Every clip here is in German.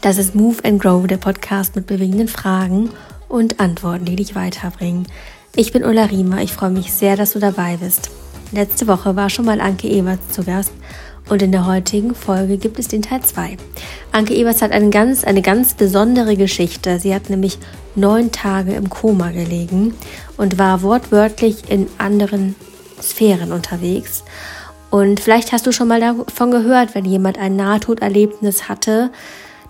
Das ist Move and Grow, der Podcast mit bewegenden Fragen und Antworten, die dich weiterbringen. Ich bin Ulla Riemer, ich freue mich sehr, dass du dabei bist. Letzte Woche war schon mal Anke Ewerts zu Gast und in der heutigen Folge gibt es den Teil 2. Anke Eberts hat eine ganz, eine ganz besondere Geschichte. Sie hat nämlich neun Tage im Koma gelegen und war wortwörtlich in anderen Sphären unterwegs. Und vielleicht hast du schon mal davon gehört, wenn jemand ein Nahtoderlebnis hatte,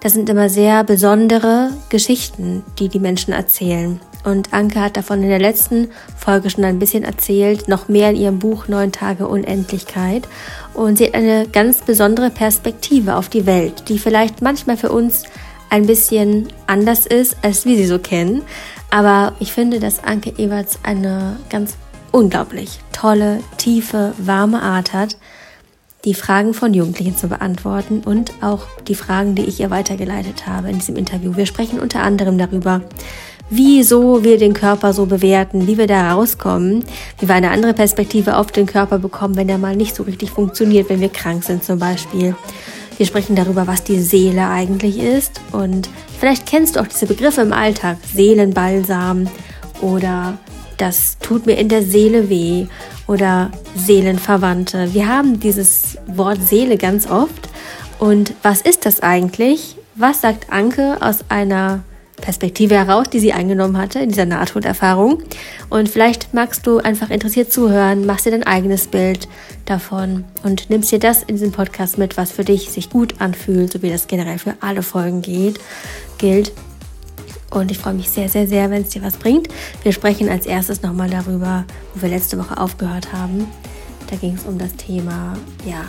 das sind immer sehr besondere Geschichten, die die Menschen erzählen. Und Anke hat davon in der letzten Folge schon ein bisschen erzählt, noch mehr in ihrem Buch Neun Tage Unendlichkeit. Und sie hat eine ganz besondere Perspektive auf die Welt, die vielleicht manchmal für uns ein bisschen anders ist, als wir sie so kennen. Aber ich finde, dass Anke Eberts eine ganz unglaublich tolle, tiefe, warme Art hat, die Fragen von Jugendlichen zu beantworten und auch die Fragen, die ich ihr weitergeleitet habe in diesem Interview. Wir sprechen unter anderem darüber, wieso wir den Körper so bewerten, wie wir da rauskommen, wie wir eine andere Perspektive auf den Körper bekommen, wenn er mal nicht so richtig funktioniert, wenn wir krank sind zum Beispiel. Wir sprechen darüber, was die Seele eigentlich ist und vielleicht kennst du auch diese Begriffe im Alltag, Seelenbalsam oder das tut mir in der Seele weh oder Seelenverwandte. Wir haben dieses Wort Seele ganz oft. Und was ist das eigentlich? Was sagt Anke aus einer Perspektive heraus, die sie eingenommen hatte in dieser Nahtoderfahrung? Und vielleicht magst du einfach interessiert zuhören, machst dir dein eigenes Bild davon und nimmst dir das in diesem Podcast mit, was für dich sich gut anfühlt, so wie das generell für alle Folgen geht, gilt. Und ich freue mich sehr, sehr, sehr, wenn es dir was bringt. Wir sprechen als erstes nochmal darüber, wo wir letzte Woche aufgehört haben. Da ging es um das Thema, ja,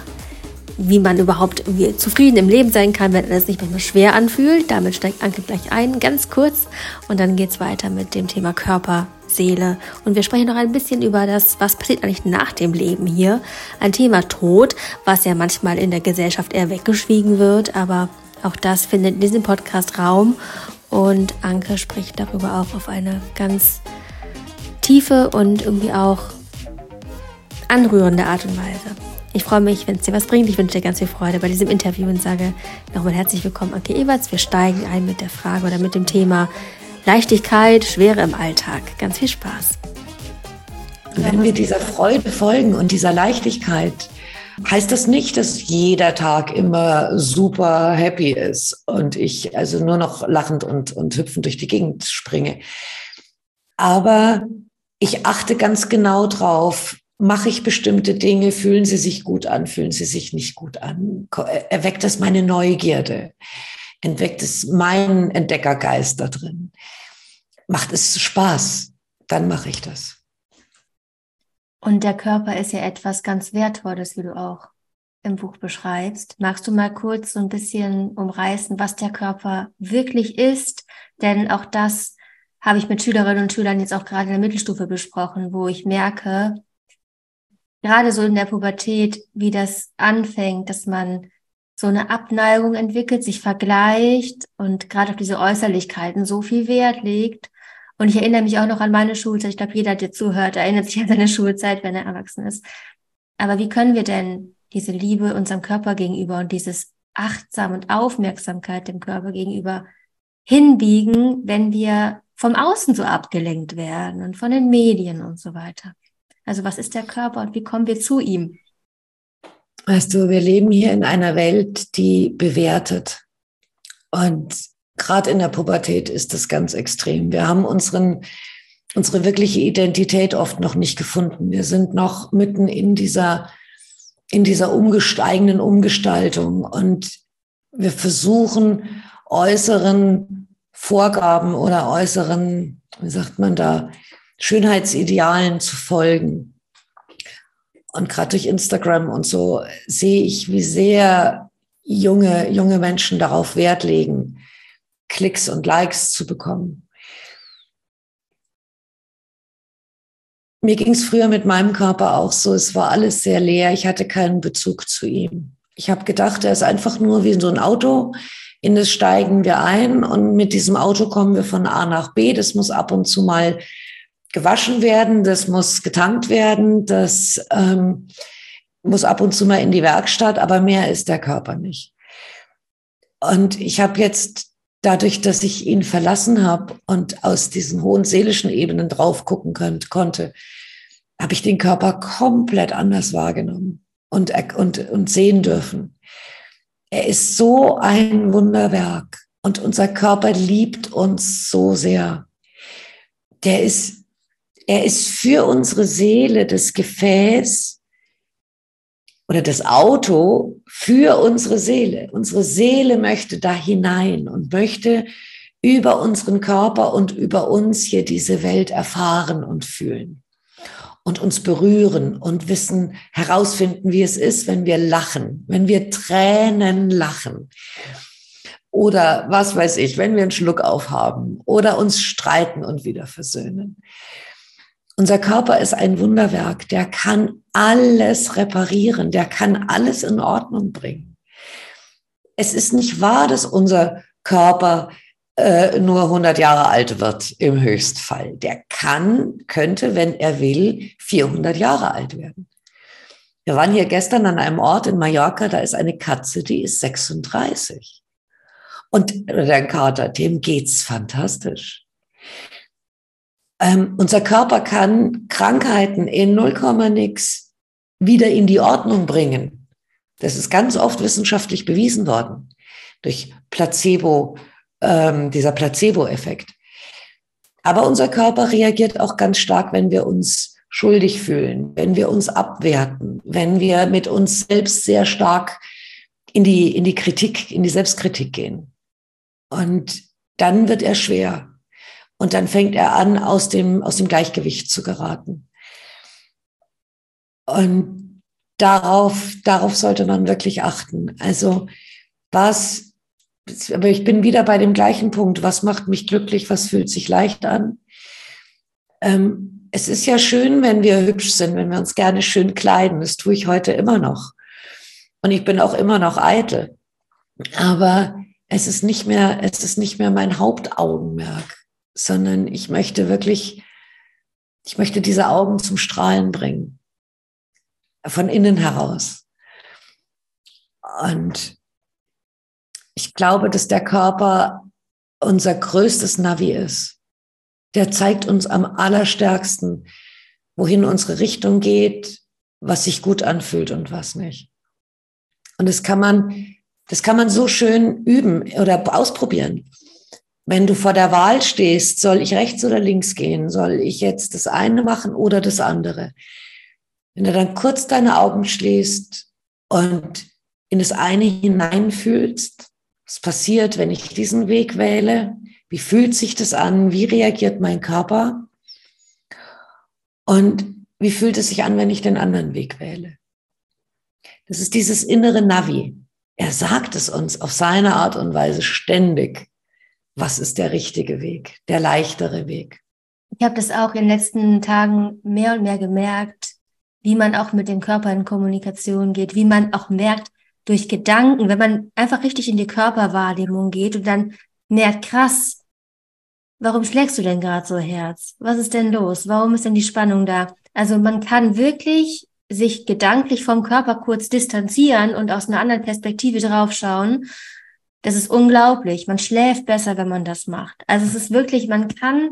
wie man überhaupt zufrieden im Leben sein kann, wenn es sich manchmal schwer anfühlt. Damit steigt Anke gleich ein, ganz kurz. Und dann geht es weiter mit dem Thema Körper, Seele. Und wir sprechen noch ein bisschen über das, was passiert eigentlich nach dem Leben hier. Ein Thema Tod, was ja manchmal in der Gesellschaft eher weggeschwiegen wird, aber auch das findet in diesem Podcast Raum. Und Anke spricht darüber auch auf eine ganz tiefe und irgendwie auch anrührende Art und Weise. Ich freue mich, wenn es dir was bringt. Ich wünsche dir ganz viel Freude bei diesem Interview und sage nochmal herzlich willkommen, Anke Eberts. Wir steigen ein mit der Frage oder mit dem Thema Leichtigkeit, Schwere im Alltag. Ganz viel Spaß. Wenn wir dieser Freude folgen und dieser Leichtigkeit, heißt das nicht, dass jeder Tag immer super happy ist und ich also nur noch lachend und, und hüpfend durch die Gegend springe. Aber ich achte ganz genau drauf, mache ich bestimmte Dinge, fühlen sie sich gut an, fühlen sie sich nicht gut an, erweckt das meine Neugierde, entweckt es meinen Entdeckergeist da drin, macht es Spaß, dann mache ich das. Und der Körper ist ja etwas ganz Wertvolles, wie du auch im Buch beschreibst. Magst du mal kurz so ein bisschen umreißen, was der Körper wirklich ist? Denn auch das habe ich mit Schülerinnen und Schülern jetzt auch gerade in der Mittelstufe besprochen, wo ich merke, gerade so in der Pubertät, wie das anfängt, dass man so eine Abneigung entwickelt, sich vergleicht und gerade auf diese Äußerlichkeiten so viel Wert legt und ich erinnere mich auch noch an meine Schulzeit. Ich glaube, jeder, der zuhört, erinnert sich an seine Schulzeit, wenn er erwachsen ist. Aber wie können wir denn diese Liebe unserem Körper gegenüber und dieses Achtsam und Aufmerksamkeit dem Körper gegenüber hinbiegen, wenn wir vom Außen so abgelenkt werden und von den Medien und so weiter? Also was ist der Körper und wie kommen wir zu ihm? Weißt du, wir leben hier in einer Welt, die bewertet. Und gerade in der Pubertät ist das ganz extrem. Wir haben unseren, unsere wirkliche Identität oft noch nicht gefunden. Wir sind noch mitten in dieser, in dieser umgesteigenden Umgestaltung und wir versuchen äußeren Vorgaben oder äußeren, wie sagt man da, Schönheitsidealen zu folgen. Und gerade durch Instagram und so sehe ich, wie sehr junge, junge Menschen darauf Wert legen, Klicks und Likes zu bekommen. Mir ging es früher mit meinem Körper auch so, es war alles sehr leer, ich hatte keinen Bezug zu ihm. Ich habe gedacht, er ist einfach nur wie so ein Auto, in das steigen wir ein und mit diesem Auto kommen wir von A nach B. Das muss ab und zu mal gewaschen werden, das muss getankt werden, das ähm, muss ab und zu mal in die Werkstatt, aber mehr ist der Körper nicht. Und ich habe jetzt dadurch, dass ich ihn verlassen habe und aus diesen hohen seelischen Ebenen drauf gucken könnt, konnte, habe ich den Körper komplett anders wahrgenommen und, und, und sehen dürfen. Er ist so ein Wunderwerk und unser Körper liebt uns so sehr. Der ist, er ist für unsere Seele das Gefäß, oder das Auto für unsere Seele. Unsere Seele möchte da hinein und möchte über unseren Körper und über uns hier diese Welt erfahren und fühlen und uns berühren und wissen, herausfinden, wie es ist, wenn wir lachen, wenn wir Tränen lachen. Oder was weiß ich, wenn wir einen Schluck aufhaben oder uns streiten und wieder versöhnen. Unser Körper ist ein Wunderwerk, der kann alles reparieren, der kann alles in Ordnung bringen. Es ist nicht wahr, dass unser Körper äh, nur 100 Jahre alt wird im Höchstfall. Der kann, könnte, wenn er will, 400 Jahre alt werden. Wir waren hier gestern an einem Ort in Mallorca, da ist eine Katze, die ist 36. Und der Kater, dem geht's fantastisch. Ähm, unser Körper kann Krankheiten in 0, nix wieder in die Ordnung bringen. Das ist ganz oft wissenschaftlich bewiesen worden durch Placebo, ähm, dieser Placebo-Effekt. Aber unser Körper reagiert auch ganz stark, wenn wir uns schuldig fühlen, wenn wir uns abwerten, wenn wir mit uns selbst sehr stark in die, in die Kritik, in die Selbstkritik gehen. Und dann wird er schwer. Und dann fängt er an, aus dem, aus dem Gleichgewicht zu geraten. Und darauf, darauf sollte man wirklich achten. Also was, aber ich bin wieder bei dem gleichen Punkt. Was macht mich glücklich? Was fühlt sich leicht an? Ähm, es ist ja schön, wenn wir hübsch sind, wenn wir uns gerne schön kleiden. Das tue ich heute immer noch. Und ich bin auch immer noch eitel. Aber es ist nicht mehr, es ist nicht mehr mein Hauptaugenmerk sondern ich möchte wirklich, ich möchte diese Augen zum Strahlen bringen. Von innen heraus. Und ich glaube, dass der Körper unser größtes Navi ist. Der zeigt uns am allerstärksten, wohin unsere Richtung geht, was sich gut anfühlt und was nicht. Und das kann man, das kann man so schön üben oder ausprobieren. Wenn du vor der Wahl stehst, soll ich rechts oder links gehen? Soll ich jetzt das eine machen oder das andere? Wenn du dann kurz deine Augen schließt und in das eine hineinfühlst, was passiert, wenn ich diesen Weg wähle? Wie fühlt sich das an? Wie reagiert mein Körper? Und wie fühlt es sich an, wenn ich den anderen Weg wähle? Das ist dieses innere Navi. Er sagt es uns auf seine Art und Weise ständig was ist der richtige Weg, der leichtere Weg. Ich habe das auch in den letzten Tagen mehr und mehr gemerkt, wie man auch mit dem Körper in Kommunikation geht, wie man auch merkt durch Gedanken, wenn man einfach richtig in die Körperwahrnehmung geht und dann merkt, krass, warum schlägst du denn gerade so Herz? Was ist denn los? Warum ist denn die Spannung da? Also man kann wirklich sich gedanklich vom Körper kurz distanzieren und aus einer anderen Perspektive draufschauen das ist unglaublich. Man schläft besser, wenn man das macht. Also es ist wirklich, man kann,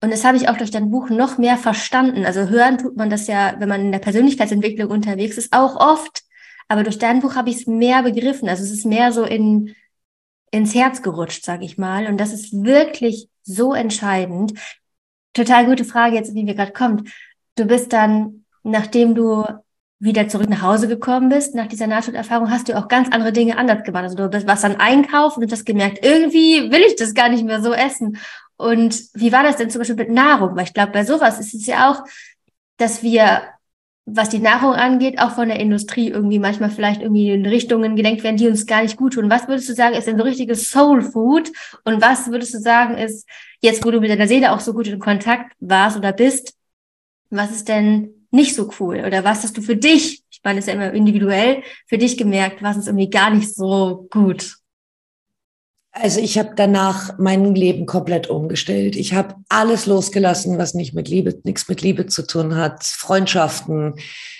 und das habe ich auch durch dein Buch noch mehr verstanden. Also hören tut man das ja, wenn man in der Persönlichkeitsentwicklung unterwegs ist, auch oft. Aber durch dein Buch habe ich es mehr begriffen. Also es ist mehr so in, ins Herz gerutscht, sage ich mal. Und das ist wirklich so entscheidend. Total gute Frage jetzt, wie mir gerade kommt. Du bist dann, nachdem du wieder zurück nach Hause gekommen bist, nach dieser Nahtoderfahrung, hast du auch ganz andere Dinge anders gemacht. Also du warst dann einkaufen und hast gemerkt, irgendwie will ich das gar nicht mehr so essen. Und wie war das denn zum Beispiel mit Nahrung? Weil ich glaube, bei sowas ist es ja auch, dass wir, was die Nahrung angeht, auch von der Industrie irgendwie manchmal vielleicht irgendwie in Richtungen gelenkt werden, die uns gar nicht gut tun. Was würdest du sagen, ist denn so richtiges Soul Food? Und was würdest du sagen, ist, jetzt wo du mit deiner Seele auch so gut in Kontakt warst oder bist, was ist denn nicht so cool? Oder was hast du für dich, ich meine, es ist ja immer individuell, für dich gemerkt, was ist irgendwie gar nicht so gut? Also ich habe danach mein Leben komplett umgestellt. Ich habe alles losgelassen, was nicht mit Liebe, nichts mit Liebe zu tun hat. Freundschaften,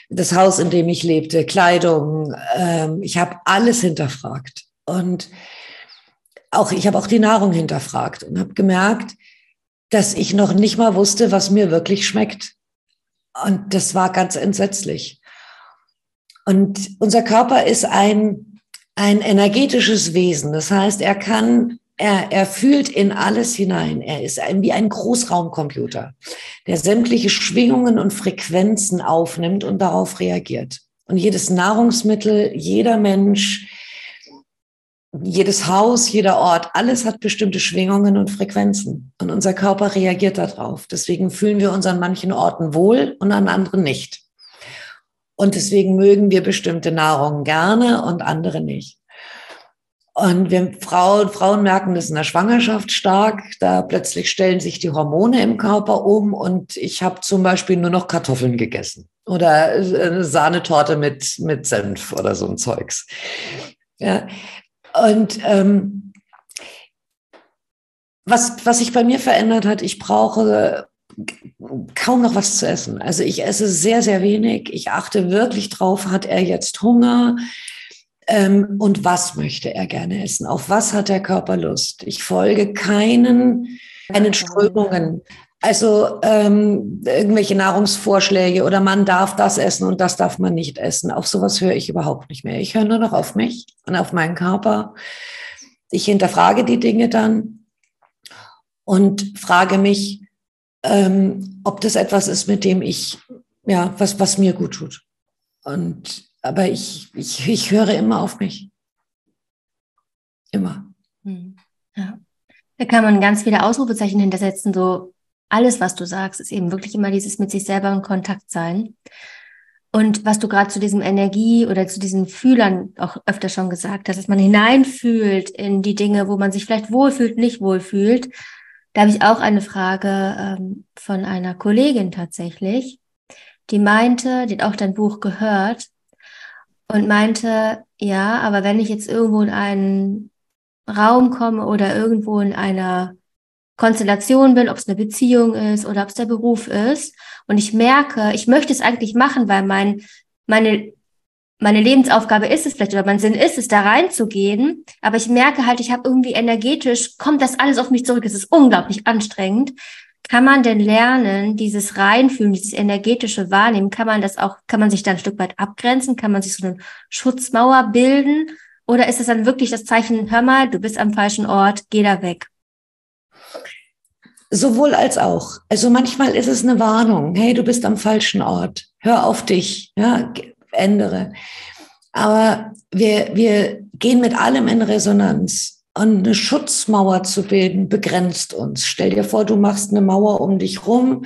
das Haus, in dem ich lebte, Kleidung. Ähm, ich habe alles hinterfragt. Und auch, ich habe auch die Nahrung hinterfragt und habe gemerkt, dass ich noch nicht mal wusste, was mir wirklich schmeckt. Und das war ganz entsetzlich. Und unser Körper ist ein ein energetisches Wesen. Das heißt, er kann, er, er fühlt in alles hinein. Er ist ein, wie ein Großraumcomputer, der sämtliche Schwingungen und Frequenzen aufnimmt und darauf reagiert. Und jedes Nahrungsmittel, jeder Mensch, jedes Haus, jeder Ort, alles hat bestimmte Schwingungen und Frequenzen. Und unser Körper reagiert darauf. Deswegen fühlen wir uns an manchen Orten wohl und an anderen nicht. Und deswegen mögen wir bestimmte Nahrung gerne und andere nicht. Und wir Frauen, Frauen merken das in der Schwangerschaft stark. Da plötzlich stellen sich die Hormone im Körper um und ich habe zum Beispiel nur noch Kartoffeln gegessen oder eine Sahnetorte mit, mit Senf oder so ein Zeugs. Ja. Und ähm, was, was sich bei mir verändert hat, ich brauche kaum noch was zu essen. Also ich esse sehr, sehr wenig. Ich achte wirklich drauf, hat er jetzt Hunger? Ähm, und was möchte er gerne essen? Auf was hat der Körper Lust? Ich folge keinen, keinen Strömungen. Also ähm, irgendwelche Nahrungsvorschläge oder man darf das essen und das darf man nicht essen. Auf sowas höre ich überhaupt nicht mehr. Ich höre nur noch auf mich und auf meinen Körper. Ich hinterfrage die Dinge dann und frage mich, ähm, ob das etwas ist, mit dem ich, ja, was, was mir gut tut. Und, aber ich, ich, ich höre immer auf mich. Immer. Hm. Ja. Da kann man ganz viele Ausrufezeichen hintersetzen, so alles, was du sagst, ist eben wirklich immer dieses mit sich selber in Kontakt sein. Und was du gerade zu diesem Energie oder zu diesen Fühlern auch öfter schon gesagt hast, dass man hineinfühlt in die Dinge, wo man sich vielleicht wohlfühlt, nicht wohlfühlt, da habe ich auch eine Frage ähm, von einer Kollegin tatsächlich, die meinte, die hat auch dein Buch gehört und meinte, ja, aber wenn ich jetzt irgendwo in einen Raum komme oder irgendwo in einer Konstellation bin, ob es eine Beziehung ist oder ob es der Beruf ist, und ich merke, ich möchte es eigentlich machen, weil mein, meine meine Lebensaufgabe ist es vielleicht oder mein Sinn ist es, da reinzugehen. Aber ich merke halt, ich habe irgendwie energetisch, kommt das alles auf mich zurück. Es ist unglaublich anstrengend. Kann man denn lernen, dieses Reinfühlen, dieses energetische Wahrnehmen, kann man das auch, kann man sich da ein Stück weit abgrenzen? Kann man sich so eine Schutzmauer bilden? Oder ist es dann wirklich das Zeichen, hör mal, du bist am falschen Ort, geh da weg? Sowohl als auch. Also manchmal ist es eine Warnung. Hey, du bist am falschen Ort. Hör auf dich. Ja, ändere. Aber wir, wir gehen mit allem in Resonanz. Und eine Schutzmauer zu bilden, begrenzt uns. Stell dir vor, du machst eine Mauer um dich rum,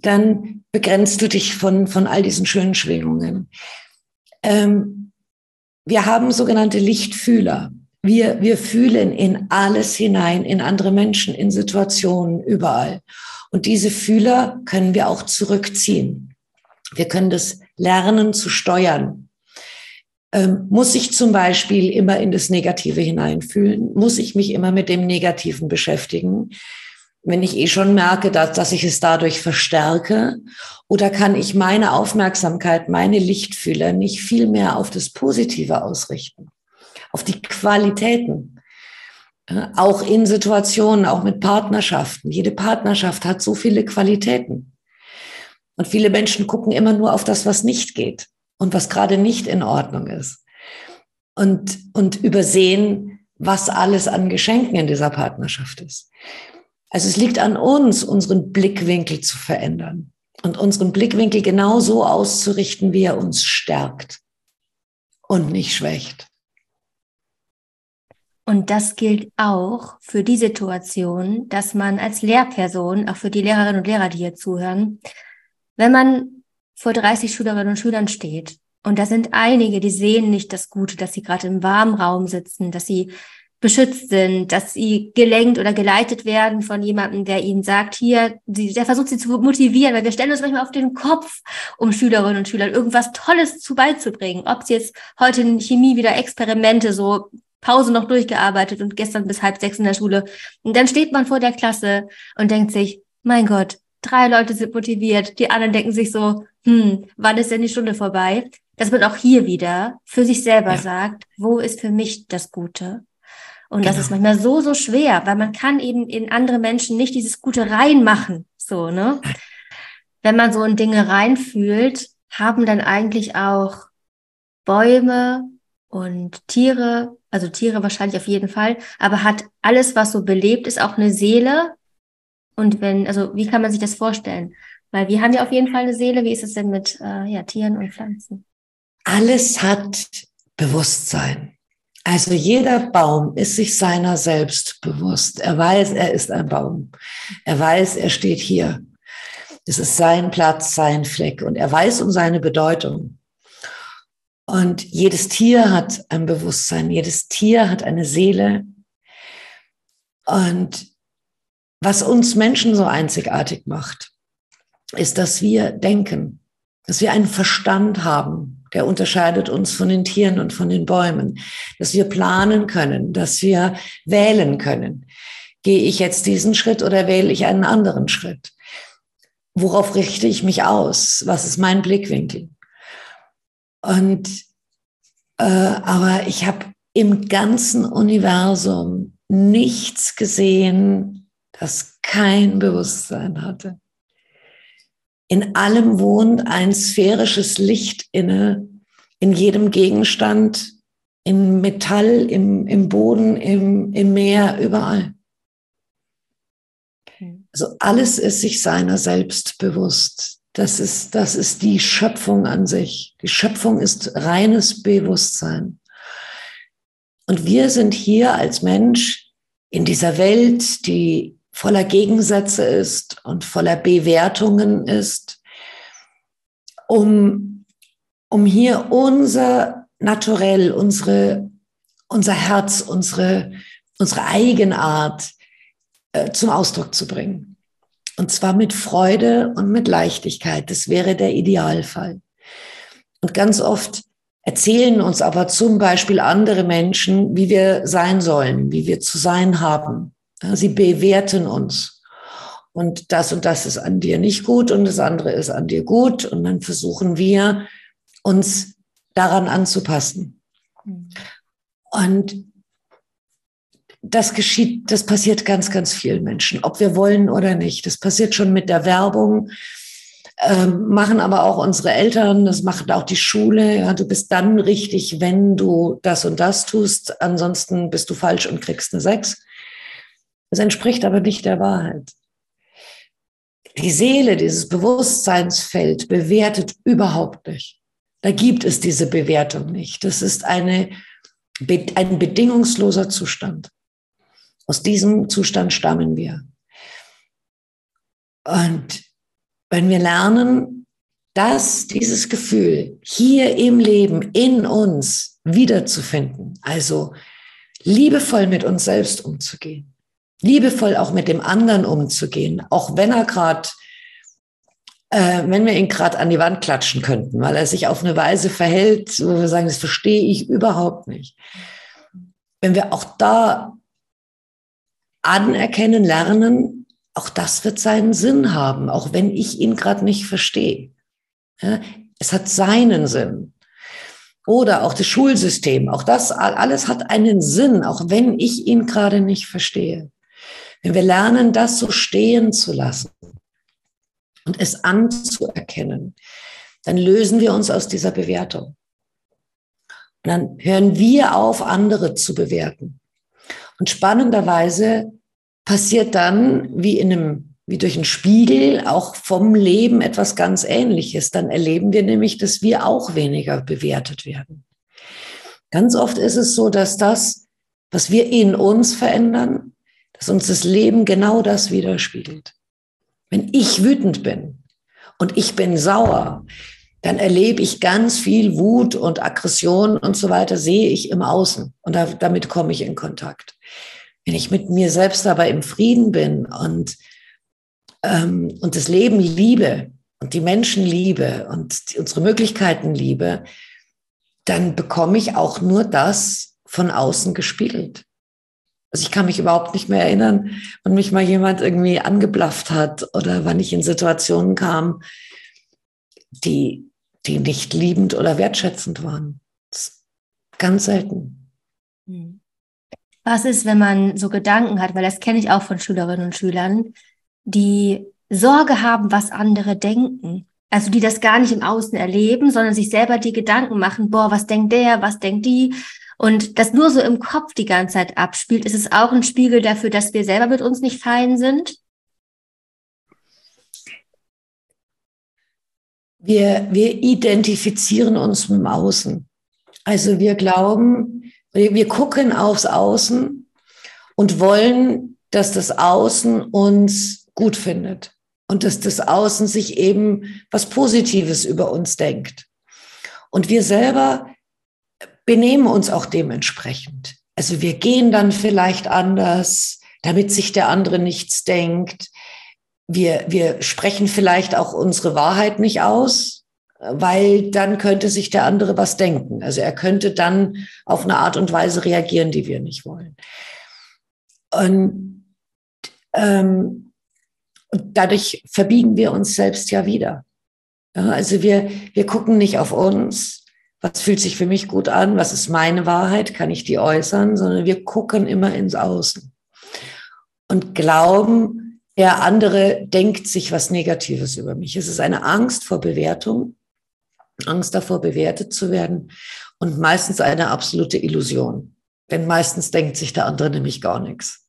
dann begrenzt du dich von, von all diesen schönen Schwingungen. Ähm, wir haben sogenannte Lichtfühler. Wir, wir fühlen in alles hinein, in andere Menschen, in Situationen, überall. Und diese Fühler können wir auch zurückziehen. Wir können das lernen zu steuern. Ähm, muss ich zum Beispiel immer in das Negative hineinfühlen? Muss ich mich immer mit dem Negativen beschäftigen? Wenn ich eh schon merke, dass, dass ich es dadurch verstärke? Oder kann ich meine Aufmerksamkeit, meine Lichtfühler nicht viel mehr auf das Positive ausrichten? Auf die Qualitäten? Auch in Situationen, auch mit Partnerschaften. Jede Partnerschaft hat so viele Qualitäten. Und viele Menschen gucken immer nur auf das, was nicht geht und was gerade nicht in Ordnung ist. Und, und übersehen, was alles an Geschenken in dieser Partnerschaft ist. Also es liegt an uns, unseren Blickwinkel zu verändern und unseren Blickwinkel genau so auszurichten, wie er uns stärkt und nicht schwächt. Und das gilt auch für die Situation, dass man als Lehrperson, auch für die Lehrerinnen und Lehrer, die hier zuhören, wenn man vor 30 Schülerinnen und Schülern steht und da sind einige, die sehen nicht das Gute, dass sie gerade im warmen Raum sitzen, dass sie beschützt sind, dass sie gelenkt oder geleitet werden von jemandem, der ihnen sagt, hier, der versucht sie zu motivieren, weil wir stellen uns manchmal auf den Kopf, um Schülerinnen und Schülern irgendwas Tolles zu beizubringen. Ob sie jetzt heute in Chemie wieder Experimente so Pause noch durchgearbeitet und gestern bis halb sechs in der Schule. Und dann steht man vor der Klasse und denkt sich, mein Gott, drei Leute sind motiviert, die anderen denken sich so, hm, wann ist denn die Stunde vorbei? Dass man auch hier wieder für sich selber ja. sagt, wo ist für mich das Gute? Und genau. das ist manchmal so, so schwer, weil man kann eben in andere Menschen nicht dieses Gute reinmachen, so, ne? Wenn man so in Dinge reinfühlt, haben dann eigentlich auch Bäume und Tiere, also Tiere wahrscheinlich auf jeden Fall, aber hat alles, was so belebt ist, auch eine Seele? Und wenn, also wie kann man sich das vorstellen? Weil wir haben ja auf jeden Fall eine Seele. Wie ist es denn mit äh, ja, Tieren und Pflanzen? Alles hat Bewusstsein. Also jeder Baum ist sich seiner selbst bewusst. Er weiß, er ist ein Baum. Er weiß, er steht hier. Es ist sein Platz, sein Fleck und er weiß um seine Bedeutung. Und jedes Tier hat ein Bewusstsein, jedes Tier hat eine Seele. Und was uns Menschen so einzigartig macht, ist, dass wir denken, dass wir einen Verstand haben, der unterscheidet uns von den Tieren und von den Bäumen, dass wir planen können, dass wir wählen können. Gehe ich jetzt diesen Schritt oder wähle ich einen anderen Schritt? worauf richte ich mich aus? Was ist mein Blickwinkel? Und äh, aber ich habe im ganzen Universum nichts gesehen, das kein Bewusstsein hatte. In allem wohnt ein sphärisches Licht inne, in jedem Gegenstand, im Metall, im, im Boden, im, im Meer, überall. Also alles ist sich seiner selbst bewusst. Das ist, das ist die Schöpfung an sich. Die Schöpfung ist reines Bewusstsein. Und wir sind hier als Mensch in dieser Welt, die voller Gegensätze ist und voller Bewertungen ist, um, um hier unser Naturell, unsere, unser Herz, unsere, unsere Eigenart äh, zum Ausdruck zu bringen. Und zwar mit Freude und mit Leichtigkeit. Das wäre der Idealfall. Und ganz oft erzählen uns aber zum Beispiel andere Menschen, wie wir sein sollen, wie wir zu sein haben. Sie bewerten uns. Und das und das ist an dir nicht gut und das andere ist an dir gut. Und dann versuchen wir, uns daran anzupassen. Mhm. Und das geschieht, das passiert ganz, ganz vielen Menschen, ob wir wollen oder nicht. Das passiert schon mit der Werbung, ähm, machen aber auch unsere Eltern, das macht auch die Schule. Ja, du bist dann richtig, wenn du das und das tust, ansonsten bist du falsch und kriegst eine Sechs. Das entspricht aber nicht der Wahrheit. Die Seele, dieses Bewusstseinsfeld bewertet überhaupt nicht. Da gibt es diese Bewertung nicht. Das ist eine, ein bedingungsloser Zustand. Aus diesem Zustand stammen wir. Und wenn wir lernen, dass dieses Gefühl hier im Leben in uns wiederzufinden, also liebevoll mit uns selbst umzugehen, liebevoll auch mit dem anderen umzugehen, auch wenn er gerade, äh, wenn wir ihn gerade an die Wand klatschen könnten, weil er sich auf eine Weise verhält, wo wir sagen, das verstehe ich überhaupt nicht. Wenn wir auch da anerkennen, lernen, auch das wird seinen Sinn haben, auch wenn ich ihn gerade nicht verstehe. Ja, es hat seinen Sinn. Oder auch das Schulsystem, auch das alles hat einen Sinn, auch wenn ich ihn gerade nicht verstehe. Wenn wir lernen, das so stehen zu lassen und es anzuerkennen, dann lösen wir uns aus dieser Bewertung. Und dann hören wir auf, andere zu bewerten. Und spannenderweise passiert dann wie in einem, wie durch einen Spiegel auch vom Leben etwas ganz Ähnliches. Dann erleben wir nämlich, dass wir auch weniger bewertet werden. Ganz oft ist es so, dass das, was wir in uns verändern, dass uns das Leben genau das widerspiegelt. Wenn ich wütend bin und ich bin sauer, dann erlebe ich ganz viel Wut und Aggression und so weiter, sehe ich im Außen und da, damit komme ich in Kontakt. Wenn ich mit mir selbst aber im Frieden bin und, ähm, und das Leben liebe und die Menschen liebe und die, unsere Möglichkeiten liebe, dann bekomme ich auch nur das von außen gespiegelt. Also ich kann mich überhaupt nicht mehr erinnern, wann mich mal jemand irgendwie angeblafft hat oder wann ich in Situationen kam, die, die nicht liebend oder wertschätzend waren. ganz selten. Hm. Was ist, wenn man so Gedanken hat, weil das kenne ich auch von Schülerinnen und Schülern, die Sorge haben, was andere denken. Also die das gar nicht im Außen erleben, sondern sich selber die Gedanken machen, boah, was denkt der, was denkt die? Und das nur so im Kopf die ganze Zeit abspielt, ist es auch ein Spiegel dafür, dass wir selber mit uns nicht fein sind? Wir, wir identifizieren uns mit dem Außen. Also wir glauben, wir, wir gucken aufs Außen und wollen, dass das Außen uns gut findet und dass das Außen sich eben was Positives über uns denkt. Und wir selber benehmen uns auch dementsprechend. Also wir gehen dann vielleicht anders, damit sich der andere nichts denkt. Wir, wir sprechen vielleicht auch unsere Wahrheit nicht aus, weil dann könnte sich der andere was denken. Also er könnte dann auf eine Art und Weise reagieren, die wir nicht wollen. Und ähm, dadurch verbiegen wir uns selbst ja wieder. Also wir, wir gucken nicht auf uns, was fühlt sich für mich gut an, was ist meine Wahrheit, kann ich die äußern, sondern wir gucken immer ins Außen und glauben, der andere denkt sich was Negatives über mich. Es ist eine Angst vor Bewertung, Angst davor, bewertet zu werden und meistens eine absolute Illusion. Denn meistens denkt sich der andere nämlich gar nichts.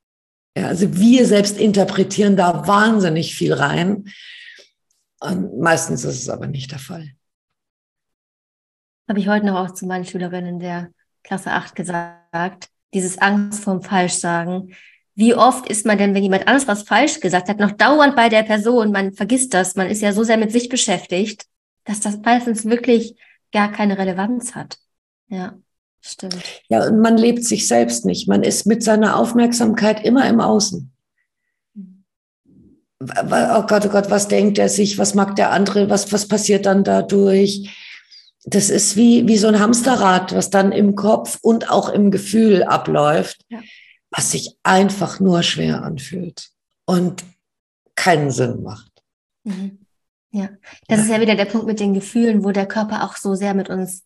Ja, also wir selbst interpretieren da wahnsinnig viel rein. Und meistens ist es aber nicht der Fall. Habe ich heute noch auch zu meinen Schülerinnen der Klasse 8 gesagt, dieses Angst vorm Falschsagen. Wie oft ist man denn, wenn jemand anderes was falsch gesagt hat, noch dauernd bei der Person? Man vergisst das, man ist ja so sehr mit sich beschäftigt, dass das meistens wirklich gar keine Relevanz hat. Ja. Stimmt. Ja, und man lebt sich selbst nicht. Man ist mit seiner Aufmerksamkeit immer im Außen. Oh Gott, oh Gott, was denkt er sich? Was mag der andere? Was, was passiert dann dadurch? Das ist wie, wie so ein Hamsterrad, was dann im Kopf und auch im Gefühl abläuft, ja. was sich einfach nur schwer anfühlt und keinen Sinn macht. Mhm. Ja, das ist ja wieder der Punkt mit den Gefühlen, wo der Körper auch so sehr mit uns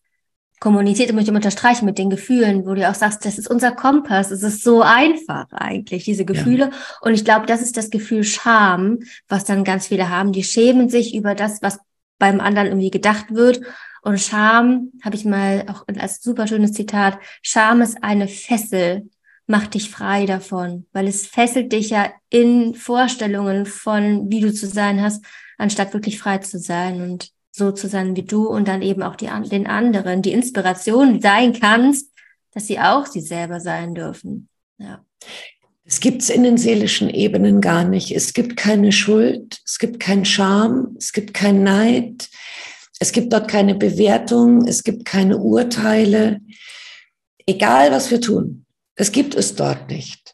kommuniziert, möchte ich unterstreichen mit den Gefühlen, wo du auch sagst, das ist unser Kompass. Es ist so einfach eigentlich, diese Gefühle. Ja. Und ich glaube, das ist das Gefühl Scham, was dann ganz viele haben. Die schämen sich über das, was beim anderen irgendwie gedacht wird. Und Scham, habe ich mal auch als super schönes Zitat, Scham ist eine Fessel, mach dich frei davon, weil es fesselt dich ja in Vorstellungen von, wie du zu sein hast, anstatt wirklich frei zu sein. Und so zu sein wie du und dann eben auch die, den anderen, die Inspiration sein kannst, dass sie auch sie selber sein dürfen. Ja. Es gibt es in den seelischen Ebenen gar nicht. Es gibt keine Schuld, es gibt keinen Scham, es gibt keinen Neid, es gibt dort keine Bewertung, es gibt keine Urteile. Egal, was wir tun, es gibt es dort nicht.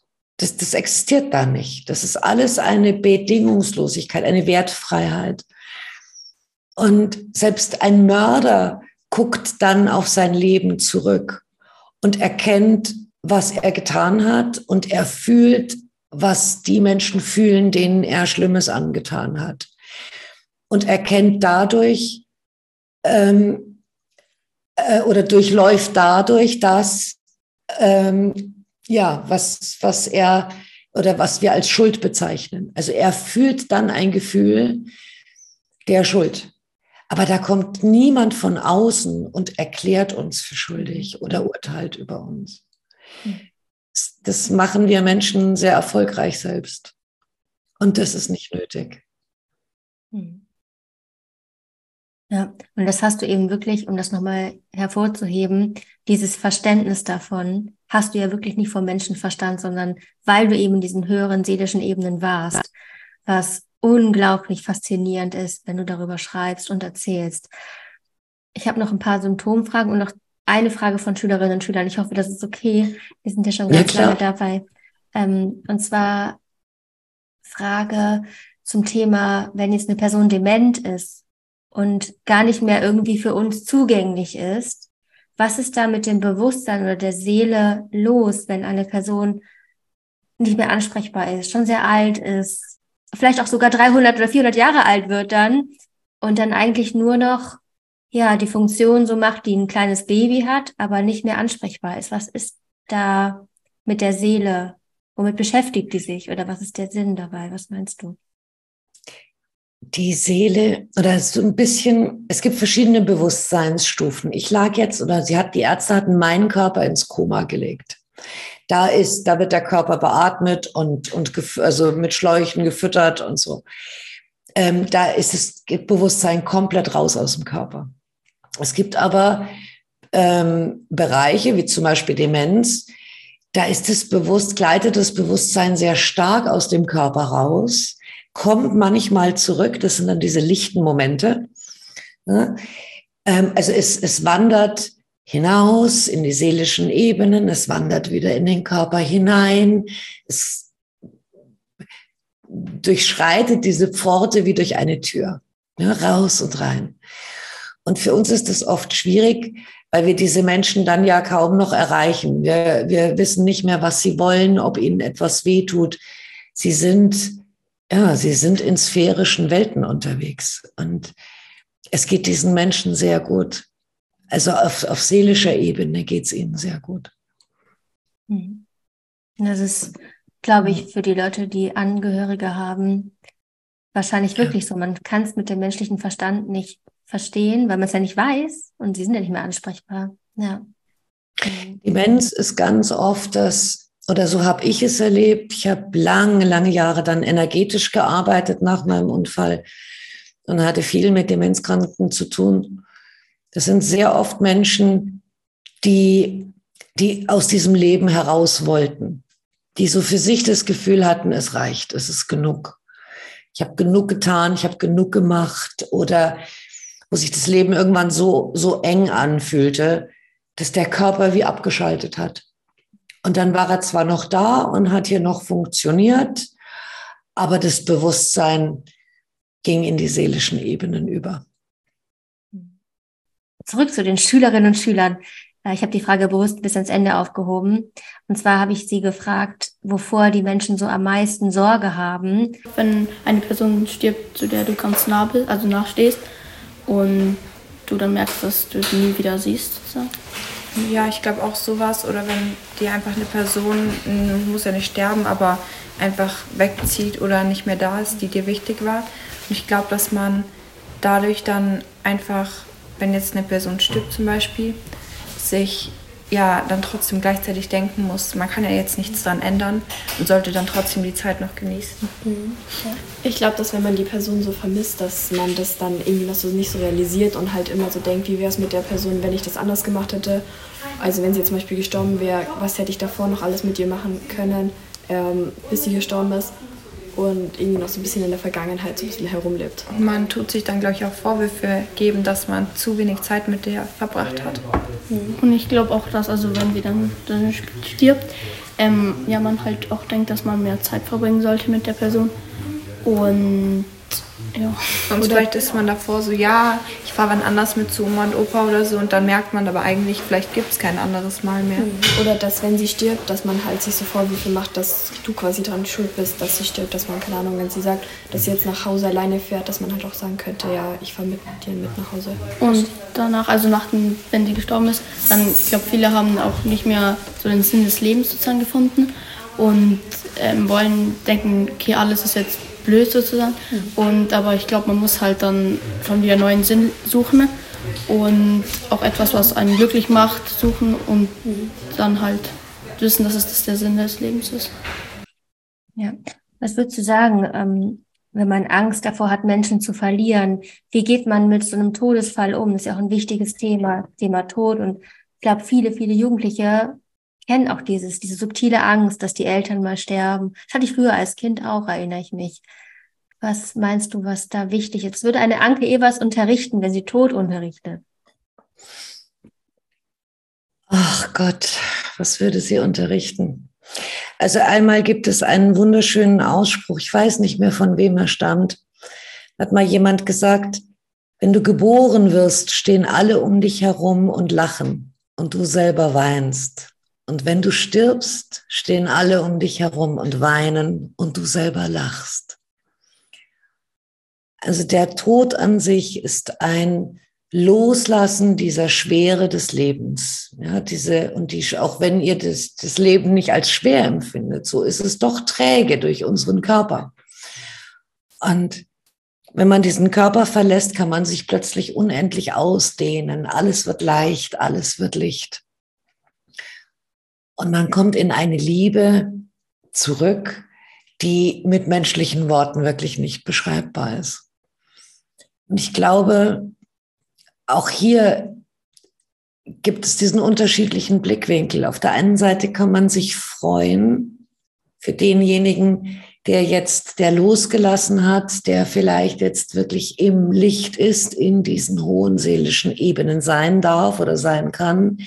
Das, das existiert da nicht. Das ist alles eine Bedingungslosigkeit, eine Wertfreiheit. Und selbst ein Mörder guckt dann auf sein Leben zurück und erkennt, was er getan hat und er fühlt, was die Menschen fühlen, denen er Schlimmes angetan hat. Und erkennt dadurch ähm, äh, oder durchläuft dadurch das, ähm, ja, was, was er oder was wir als Schuld bezeichnen. Also er fühlt dann ein Gefühl der Schuld. Aber da kommt niemand von außen und erklärt uns für schuldig oder urteilt über uns. Das machen wir Menschen sehr erfolgreich selbst. Und das ist nicht nötig. Hm. Ja, und das hast du eben wirklich, um das nochmal hervorzuheben, dieses Verständnis davon hast du ja wirklich nicht vom Menschenverstand, sondern weil du eben in diesen höheren seelischen Ebenen warst, was unglaublich faszinierend ist, wenn du darüber schreibst und erzählst. Ich habe noch ein paar Symptomfragen und noch eine Frage von Schülerinnen und Schülern. Ich hoffe, das ist okay. Wir sind ja schon ganz ja, lange dabei. Ähm, und zwar Frage zum Thema, wenn jetzt eine Person dement ist und gar nicht mehr irgendwie für uns zugänglich ist, was ist da mit dem Bewusstsein oder der Seele los, wenn eine Person nicht mehr ansprechbar ist, schon sehr alt ist, vielleicht auch sogar 300 oder 400 Jahre alt wird dann und dann eigentlich nur noch ja die Funktion so macht, die ein kleines Baby hat, aber nicht mehr ansprechbar ist. Was ist da mit der Seele? Womit beschäftigt die sich oder was ist der Sinn dabei? Was meinst du? Die Seele oder so ein bisschen, es gibt verschiedene Bewusstseinsstufen. Ich lag jetzt oder sie hat, die Ärzte hatten meinen Körper ins Koma gelegt. Da ist, da wird der Körper beatmet und, und also mit Schläuchen gefüttert und so. Ähm, da ist das Bewusstsein komplett raus aus dem Körper. Es gibt aber ähm, Bereiche, wie zum Beispiel Demenz, da ist das Bewusst, gleitet das Bewusstsein sehr stark aus dem Körper raus, kommt manchmal zurück, das sind dann diese lichten Momente. Ja? Ähm, also es, es wandert hinaus in die seelischen Ebenen, es wandert wieder in den Körper hinein, es durchschreitet diese Pforte wie durch eine Tür, ja, raus und rein. Und für uns ist es oft schwierig, weil wir diese Menschen dann ja kaum noch erreichen. Wir, wir wissen nicht mehr, was sie wollen, ob ihnen etwas wehtut. Sie sind, ja, sie sind in sphärischen Welten unterwegs. Und es geht diesen Menschen sehr gut. Also auf, auf seelischer Ebene geht es ihnen sehr gut. Hm. Das ist, glaube ich, für die Leute, die Angehörige haben, wahrscheinlich wirklich ja. so. Man kann es mit dem menschlichen Verstand nicht verstehen, weil man es ja nicht weiß und sie sind ja nicht mehr ansprechbar. Ja. Demenz ist ganz oft das, oder so habe ich es erlebt. Ich habe lange, lange Jahre dann energetisch gearbeitet nach meinem Unfall und hatte viel mit Demenzkranken zu tun. Das sind sehr oft Menschen, die, die aus diesem Leben heraus wollten, die so für sich das Gefühl hatten, es reicht, es ist genug. Ich habe genug getan, ich habe genug gemacht oder wo sich das Leben irgendwann so, so eng anfühlte, dass der Körper wie abgeschaltet hat. Und dann war er zwar noch da und hat hier noch funktioniert, aber das Bewusstsein ging in die seelischen Ebenen über. Zurück zu den Schülerinnen und Schülern. Äh, ich habe die Frage bewusst bis ans Ende aufgehoben. Und zwar habe ich sie gefragt, wovor die Menschen so am meisten Sorge haben. Wenn eine Person stirbt, zu der du ganz nah bist, also nachstehst, und du dann merkst, dass du sie nie wieder siehst. So. Ja, ich glaube auch sowas. Oder wenn dir einfach eine Person, muss ja nicht sterben, aber einfach wegzieht oder nicht mehr da ist, die dir wichtig war. Und ich glaube, dass man dadurch dann einfach, wenn jetzt eine Person stirbt zum Beispiel, sich ja dann trotzdem gleichzeitig denken muss, man kann ja jetzt nichts daran ändern und sollte dann trotzdem die Zeit noch genießen. Mhm. Ich glaube, dass wenn man die Person so vermisst, dass man das dann irgendwie noch so nicht so realisiert und halt immer so denkt, wie wäre es mit der Person, wenn ich das anders gemacht hätte. Also wenn sie zum Beispiel gestorben wäre, was hätte ich davor noch alles mit ihr machen können, ähm, bis sie gestorben ist und irgendwie noch so ein bisschen in der Vergangenheit so ein bisschen herumlebt. Man tut sich dann, glaube ich, auch Vorwürfe geben, dass man zu wenig Zeit mit der verbracht hat. Mhm. Und ich glaube auch, dass, also wenn sie dann, dann stirbt, ähm, ja, man halt auch denkt, dass man mehr Zeit verbringen sollte mit der Person. Und ja. Und vielleicht ist man davor so, ja, ich fahre wann anders mit zu Oma und Opa oder so und dann merkt man aber eigentlich, vielleicht gibt es kein anderes Mal mehr. Mhm. Oder dass, wenn sie stirbt, dass man halt sich so Vorwürfe macht, dass du quasi daran schuld bist, dass sie stirbt, dass man, keine Ahnung, wenn sie sagt, dass sie jetzt nach Hause alleine fährt, dass man halt auch sagen könnte, ja, ich fahre mit dir mit nach Hause. Und danach, also nach dem, wenn sie gestorben ist, dann, ich glaube, viele haben auch nicht mehr so den Sinn des Lebens sozusagen gefunden und ähm, wollen denken, okay, alles ist jetzt blöd sozusagen. Und, aber ich glaube, man muss halt dann schon wieder neuen Sinn suchen und auch etwas, was einen glücklich macht, suchen und dann halt wissen, dass es das der Sinn des Lebens ist. Ja, was würdest du sagen, ähm, wenn man Angst davor hat, Menschen zu verlieren? Wie geht man mit so einem Todesfall um? Das ist ja auch ein wichtiges Thema, Thema Tod. Und ich glaube, viele, viele Jugendliche kennen auch dieses, diese subtile Angst, dass die Eltern mal sterben. Das hatte ich früher als Kind auch, erinnere ich mich. Was meinst du, was da wichtig ist? Würde eine Anke Evers unterrichten, wenn sie tot unterrichtet? Ach Gott, was würde sie unterrichten? Also einmal gibt es einen wunderschönen Ausspruch, ich weiß nicht mehr von wem er stammt, hat mal jemand gesagt, wenn du geboren wirst, stehen alle um dich herum und lachen. und du selber weinst. Und wenn du stirbst, stehen alle um dich herum und weinen und du selber lachst. Also der Tod an sich ist ein Loslassen dieser Schwere des Lebens. Ja, diese, und die, auch wenn ihr das, das Leben nicht als schwer empfindet, so ist es doch träge durch unseren Körper. Und wenn man diesen Körper verlässt, kann man sich plötzlich unendlich ausdehnen. Alles wird leicht, alles wird Licht. Und man kommt in eine Liebe zurück, die mit menschlichen Worten wirklich nicht beschreibbar ist. Und ich glaube, auch hier gibt es diesen unterschiedlichen Blickwinkel. Auf der einen Seite kann man sich freuen für denjenigen, der jetzt, der losgelassen hat, der vielleicht jetzt wirklich im Licht ist, in diesen hohen seelischen Ebenen sein darf oder sein kann.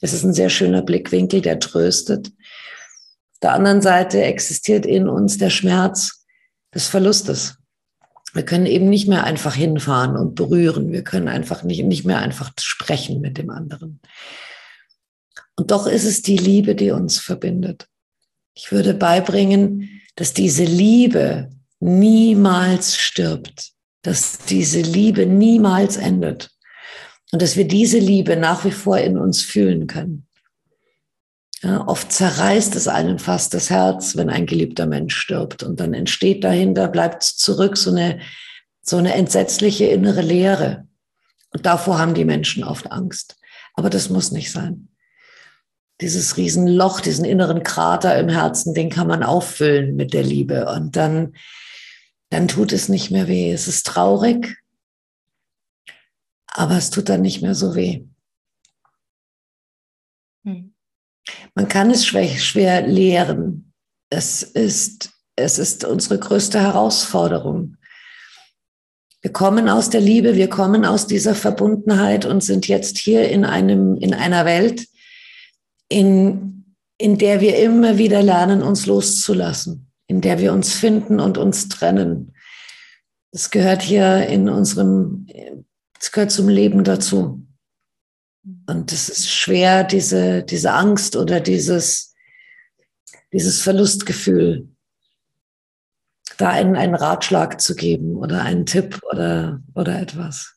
Es ist ein sehr schöner Blickwinkel, der tröstet. Auf der anderen Seite existiert in uns der Schmerz des Verlustes. Wir können eben nicht mehr einfach hinfahren und berühren. Wir können einfach nicht, nicht mehr einfach sprechen mit dem anderen. Und doch ist es die Liebe, die uns verbindet. Ich würde beibringen, dass diese Liebe niemals stirbt, dass diese Liebe niemals endet und dass wir diese Liebe nach wie vor in uns fühlen können. Ja, oft zerreißt es einem fast das Herz, wenn ein geliebter Mensch stirbt. Und dann entsteht dahinter, bleibt zurück so eine, so eine entsetzliche innere Leere. Und davor haben die Menschen oft Angst. Aber das muss nicht sein. Dieses Riesenloch, diesen inneren Krater im Herzen, den kann man auffüllen mit der Liebe. Und dann, dann tut es nicht mehr weh. Es ist traurig, aber es tut dann nicht mehr so weh. Hm. Man kann es schwer, schwer lehren. Es ist, es ist unsere größte Herausforderung. Wir kommen aus der Liebe, wir kommen aus dieser Verbundenheit und sind jetzt hier in einem, in einer Welt, in, in der wir immer wieder lernen, uns loszulassen, in der wir uns finden und uns trennen. Das gehört hier in unserem, das gehört zum Leben dazu. Und es ist schwer, diese, diese Angst oder dieses, dieses Verlustgefühl, da einen, einen Ratschlag zu geben oder einen Tipp oder, oder etwas.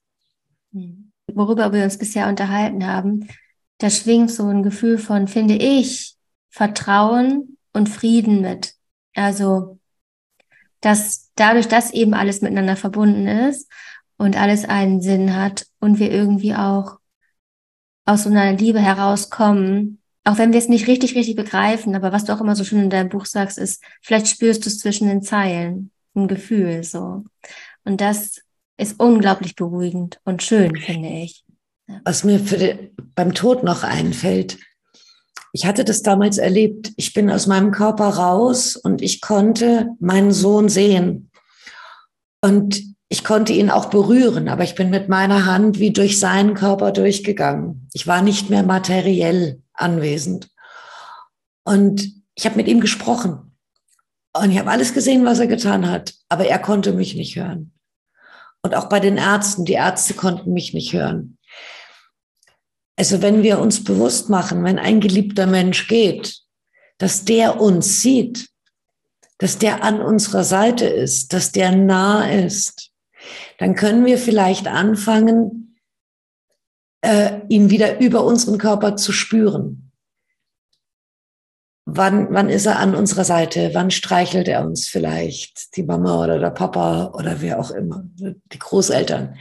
Worüber wir uns bisher unterhalten haben, da schwingt so ein Gefühl von, finde ich, Vertrauen und Frieden mit. Also, dass dadurch, dass eben alles miteinander verbunden ist und alles einen Sinn hat und wir irgendwie auch aus so einer Liebe herauskommen, auch wenn wir es nicht richtig, richtig begreifen, aber was du auch immer so schön in deinem Buch sagst, ist, vielleicht spürst du es zwischen den Zeilen, ein Gefühl so. Und das ist unglaublich beruhigend und schön, finde ich. Was mir die, beim Tod noch einfällt, ich hatte das damals erlebt. Ich bin aus meinem Körper raus und ich konnte meinen Sohn sehen. Und ich konnte ihn auch berühren, aber ich bin mit meiner Hand wie durch seinen Körper durchgegangen. Ich war nicht mehr materiell anwesend. Und ich habe mit ihm gesprochen. Und ich habe alles gesehen, was er getan hat, aber er konnte mich nicht hören. Und auch bei den Ärzten, die Ärzte konnten mich nicht hören. Also wenn wir uns bewusst machen, wenn ein geliebter Mensch geht, dass der uns sieht, dass der an unserer Seite ist, dass der nah ist, dann können wir vielleicht anfangen, äh, ihn wieder über unseren Körper zu spüren. Wann, wann ist er an unserer Seite? Wann streichelt er uns vielleicht? Die Mama oder der Papa oder wer auch immer, die Großeltern.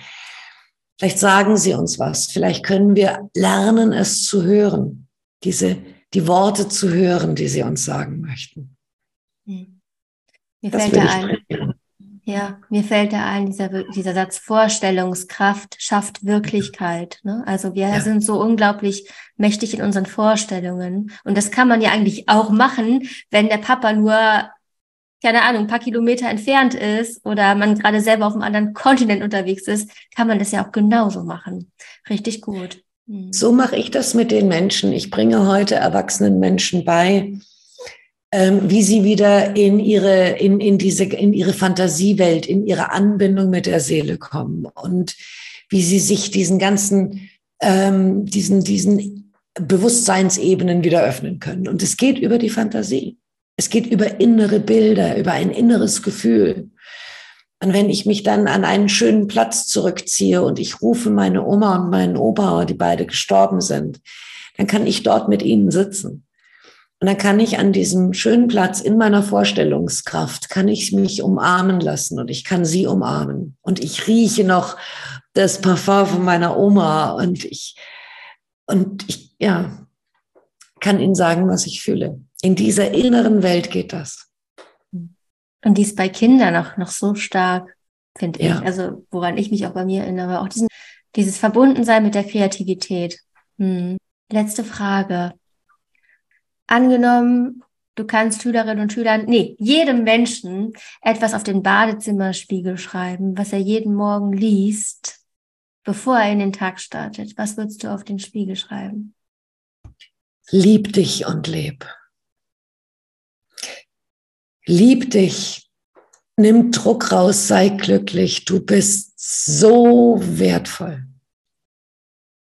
Vielleicht sagen sie uns was. Vielleicht können wir lernen, es zu hören, diese, die Worte zu hören, die sie uns sagen möchten. Hm. Mir das fällt da ein, ja, mir fällt da ein, dieser, dieser Satz Vorstellungskraft schafft Wirklichkeit. Ne? Also wir ja. sind so unglaublich mächtig in unseren Vorstellungen. Und das kann man ja eigentlich auch machen, wenn der Papa nur, keine Ahnung, ein paar Kilometer entfernt ist oder man gerade selber auf einem anderen Kontinent unterwegs ist, kann man das ja auch genauso machen. Richtig gut. Hm. So mache ich das mit den Menschen. Ich bringe heute erwachsenen Menschen bei, ähm, wie sie wieder in ihre, in, in diese, in ihre Fantasiewelt, in ihre Anbindung mit der Seele kommen und wie sie sich diesen ganzen ähm, diesen, diesen Bewusstseinsebenen wieder öffnen können. Und es geht über die Fantasie. Es geht über innere Bilder, über ein inneres Gefühl. Und wenn ich mich dann an einen schönen Platz zurückziehe und ich rufe meine Oma und meinen Opa, die beide gestorben sind, dann kann ich dort mit ihnen sitzen. Und dann kann ich an diesem schönen Platz in meiner Vorstellungskraft, kann ich mich umarmen lassen und ich kann sie umarmen. Und ich rieche noch das Parfum von meiner Oma und ich, und ich, ja, kann ihnen sagen, was ich fühle. In dieser inneren Welt geht das. Und dies bei Kindern auch noch so stark, finde ich. Also, woran ich mich auch bei mir erinnere, auch diesen, dieses Verbundensein mit der Kreativität. Hm. Letzte Frage. Angenommen, du kannst Schülerinnen und Schülern, nee, jedem Menschen etwas auf den Badezimmerspiegel schreiben, was er jeden Morgen liest, bevor er in den Tag startet. Was würdest du auf den Spiegel schreiben? Lieb dich und leb. Lieb dich. Nimm Druck raus, sei glücklich. Du bist so wertvoll.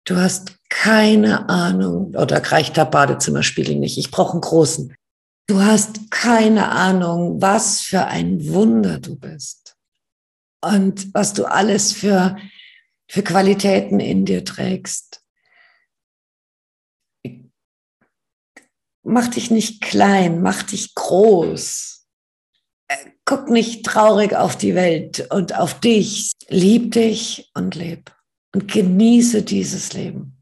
Du hast keine Ahnung, oder reicht der Badezimmerspiegel nicht, ich brauche einen großen. Du hast keine Ahnung, was für ein Wunder du bist und was du alles für, für Qualitäten in dir trägst. Mach dich nicht klein, mach dich groß. Äh, guck nicht traurig auf die Welt und auf dich. Lieb dich und leb und genieße dieses Leben.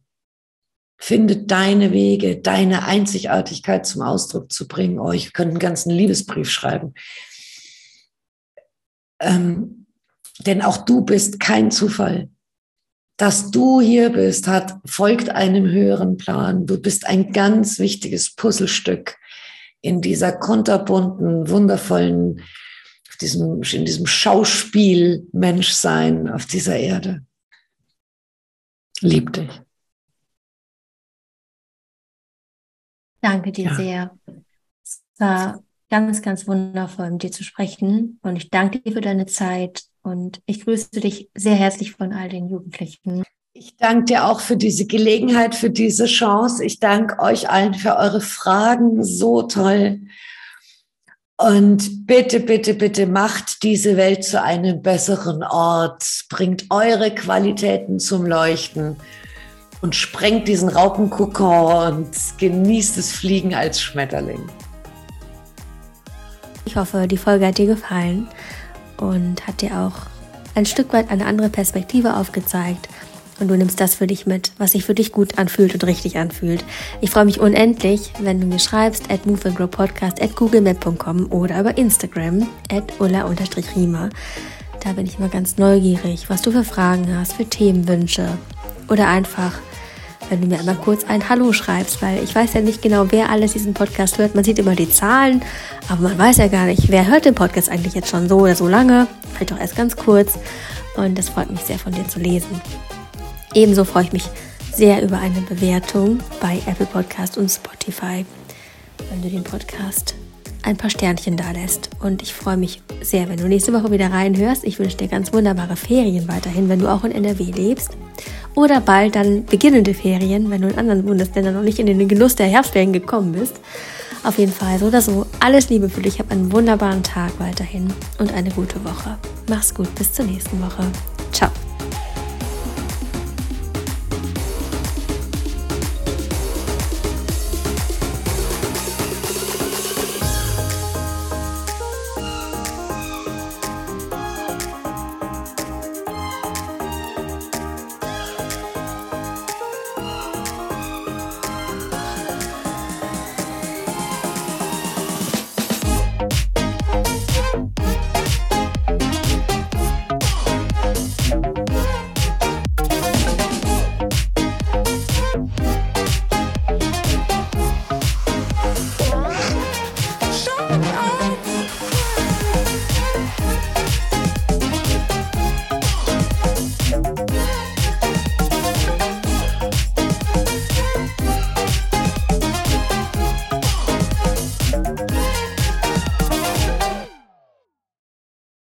Finde deine Wege, deine Einzigartigkeit zum Ausdruck zu bringen. Oh, ich könnte einen ganzen Liebesbrief schreiben. Ähm, denn auch du bist kein Zufall. Dass du hier bist, hat, folgt einem höheren Plan. Du bist ein ganz wichtiges Puzzlestück in dieser kunterbunten, wundervollen, auf diesem, in diesem Schauspiel Menschsein auf dieser Erde. Lieb dich. Danke dir ja. sehr. Es war ganz, ganz wundervoll, mit dir zu sprechen. Und ich danke dir für deine Zeit. Und ich grüße dich sehr herzlich von all den Jugendlichen. Ich danke dir auch für diese Gelegenheit, für diese Chance. Ich danke euch allen für eure Fragen. So toll. Und bitte, bitte, bitte macht diese Welt zu einem besseren Ort. Bringt eure Qualitäten zum Leuchten und sprengt diesen Raupenkokon und genießt das Fliegen als Schmetterling. Ich hoffe, die Folge hat dir gefallen und hat dir auch ein Stück weit eine andere Perspektive aufgezeigt. Und du nimmst das für dich mit, was sich für dich gut anfühlt und richtig anfühlt. Ich freue mich unendlich, wenn du mir schreibst at moveandgrowpodcast at googlemail.com oder über Instagram at ulla-rima. Da bin ich immer ganz neugierig, was du für Fragen hast, für Themenwünsche oder einfach wenn du mir einmal kurz ein Hallo schreibst, weil ich weiß ja nicht genau, wer alles diesen Podcast hört. Man sieht immer die Zahlen, aber man weiß ja gar nicht, wer hört den Podcast eigentlich jetzt schon so oder so lange. Vielleicht auch erst ganz kurz. Und das freut mich sehr von dir zu lesen. Ebenso freue ich mich sehr über eine Bewertung bei Apple Podcast und Spotify, wenn du den Podcast ein paar Sternchen da lässt. Und ich freue mich sehr, wenn du nächste Woche wieder reinhörst. Ich wünsche dir ganz wunderbare Ferien weiterhin, wenn du auch in NRW lebst oder bald dann beginnende Ferien, wenn du in anderen Bundesländern noch nicht in den Genuss der Herbstferien gekommen bist. Auf jeden Fall so oder so. Alles Liebe für dich. Hab einen wunderbaren Tag weiterhin und eine gute Woche. Mach's gut. Bis zur nächsten Woche.